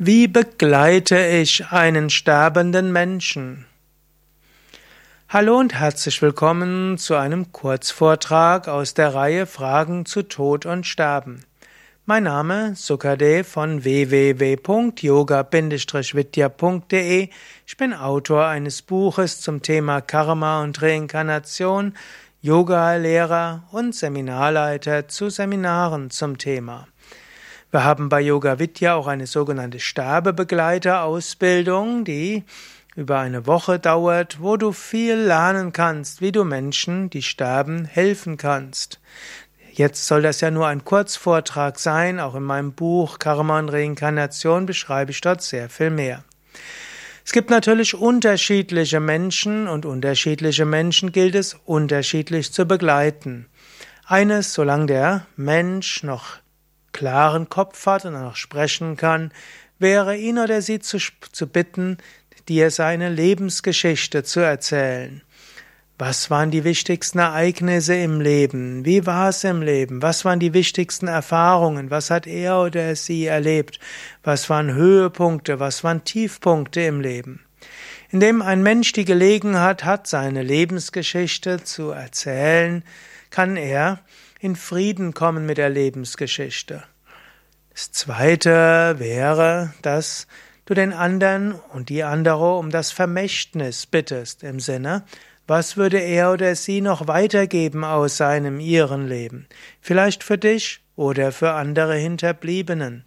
Wie begleite ich einen sterbenden Menschen? Hallo und herzlich willkommen zu einem Kurzvortrag aus der Reihe Fragen zu Tod und Sterben. Mein Name Sukade von www.yoga-vidya.de. Ich bin Autor eines Buches zum Thema Karma und Reinkarnation, Yoga-Lehrer und Seminarleiter zu Seminaren zum Thema. Wir haben bei Yoga Vidya auch eine sogenannte Sterbebegleiter-Ausbildung, die über eine Woche dauert, wo du viel lernen kannst, wie du Menschen, die sterben, helfen kannst. Jetzt soll das ja nur ein Kurzvortrag sein, auch in meinem Buch Karma und Reinkarnation beschreibe ich dort sehr viel mehr. Es gibt natürlich unterschiedliche Menschen und unterschiedliche Menschen gilt es unterschiedlich zu begleiten. Eines, solange der Mensch noch klaren Kopf hat und auch sprechen kann, wäre ihn oder sie zu, zu bitten, dir seine Lebensgeschichte zu erzählen. Was waren die wichtigsten Ereignisse im Leben? Wie war es im Leben? Was waren die wichtigsten Erfahrungen? Was hat er oder sie erlebt? Was waren Höhepunkte? Was waren Tiefpunkte im Leben? Indem ein Mensch die Gelegenheit hat, seine Lebensgeschichte zu erzählen, kann er in Frieden kommen mit der Lebensgeschichte. Das zweite wäre, dass du den anderen und die andere um das Vermächtnis bittest, im Sinne, was würde er oder sie noch weitergeben aus seinem ihren Leben? Vielleicht für dich oder für andere Hinterbliebenen.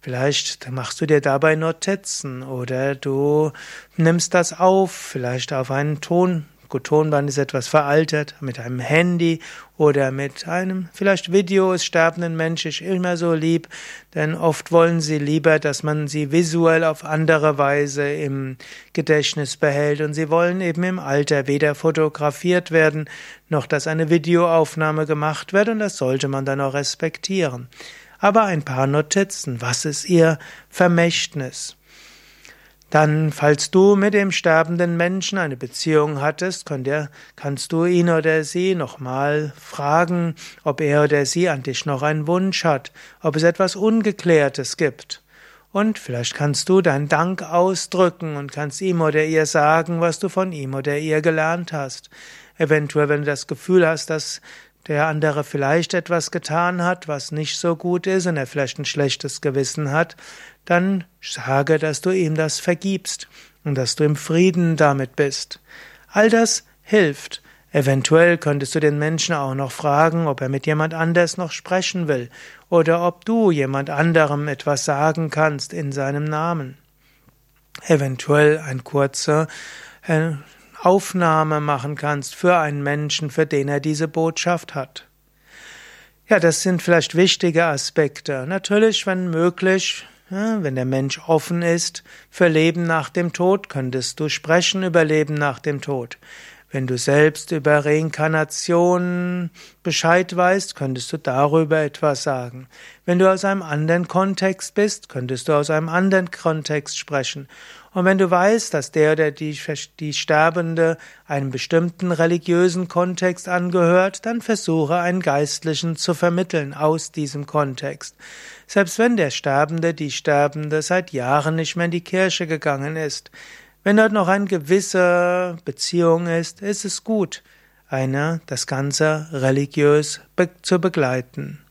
Vielleicht machst du dir dabei Notizen oder du nimmst das auf, vielleicht auf einen Ton, Gut, Tonband ist etwas veraltet, mit einem Handy oder mit einem vielleicht Video ist sterbenden Menschen immer so lieb, denn oft wollen sie lieber, dass man sie visuell auf andere Weise im Gedächtnis behält und sie wollen eben im Alter weder fotografiert werden, noch dass eine Videoaufnahme gemacht wird und das sollte man dann auch respektieren. Aber ein paar Notizen, was ist ihr Vermächtnis? Dann, falls du mit dem sterbenden Menschen eine Beziehung hattest, kannst du ihn oder sie nochmal fragen, ob er oder sie an dich noch einen Wunsch hat, ob es etwas Ungeklärtes gibt. Und vielleicht kannst du deinen Dank ausdrücken und kannst ihm oder ihr sagen, was du von ihm oder ihr gelernt hast. Eventuell, wenn du das Gefühl hast, dass der andere vielleicht etwas getan hat, was nicht so gut ist und er vielleicht ein schlechtes Gewissen hat, dann sage, dass du ihm das vergibst und dass du im Frieden damit bist. All das hilft. Eventuell könntest du den Menschen auch noch fragen, ob er mit jemand anders noch sprechen will oder ob du jemand anderem etwas sagen kannst in seinem Namen. Eventuell ein kurzer äh, Aufnahme machen kannst für einen Menschen, für den er diese Botschaft hat. Ja, das sind vielleicht wichtige Aspekte. Natürlich, wenn möglich, wenn der Mensch offen ist für Leben nach dem Tod, könntest du sprechen über Leben nach dem Tod. Wenn du selbst über Reinkarnation Bescheid weißt, könntest du darüber etwas sagen. Wenn du aus einem anderen Kontext bist, könntest du aus einem anderen Kontext sprechen. Und wenn du weißt, dass der oder die, die Sterbende einem bestimmten religiösen Kontext angehört, dann versuche einen Geistlichen zu vermitteln aus diesem Kontext. Selbst wenn der Sterbende, die Sterbende seit Jahren nicht mehr in die Kirche gegangen ist, wenn dort noch eine gewisse Beziehung ist, ist es gut, eine, das Ganze religiös be zu begleiten.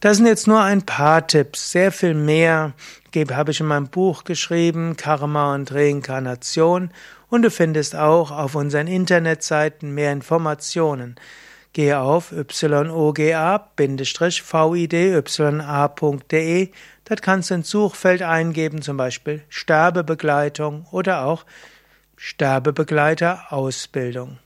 Das sind jetzt nur ein paar Tipps. Sehr viel mehr habe ich in meinem Buch geschrieben, Karma und Reinkarnation. Und du findest auch auf unseren Internetseiten mehr Informationen. Gehe auf yoga-vidya.de. Dort kannst du ins Suchfeld eingeben, zum Beispiel Sterbebegleitung oder auch Sterbebegleiter Ausbildung.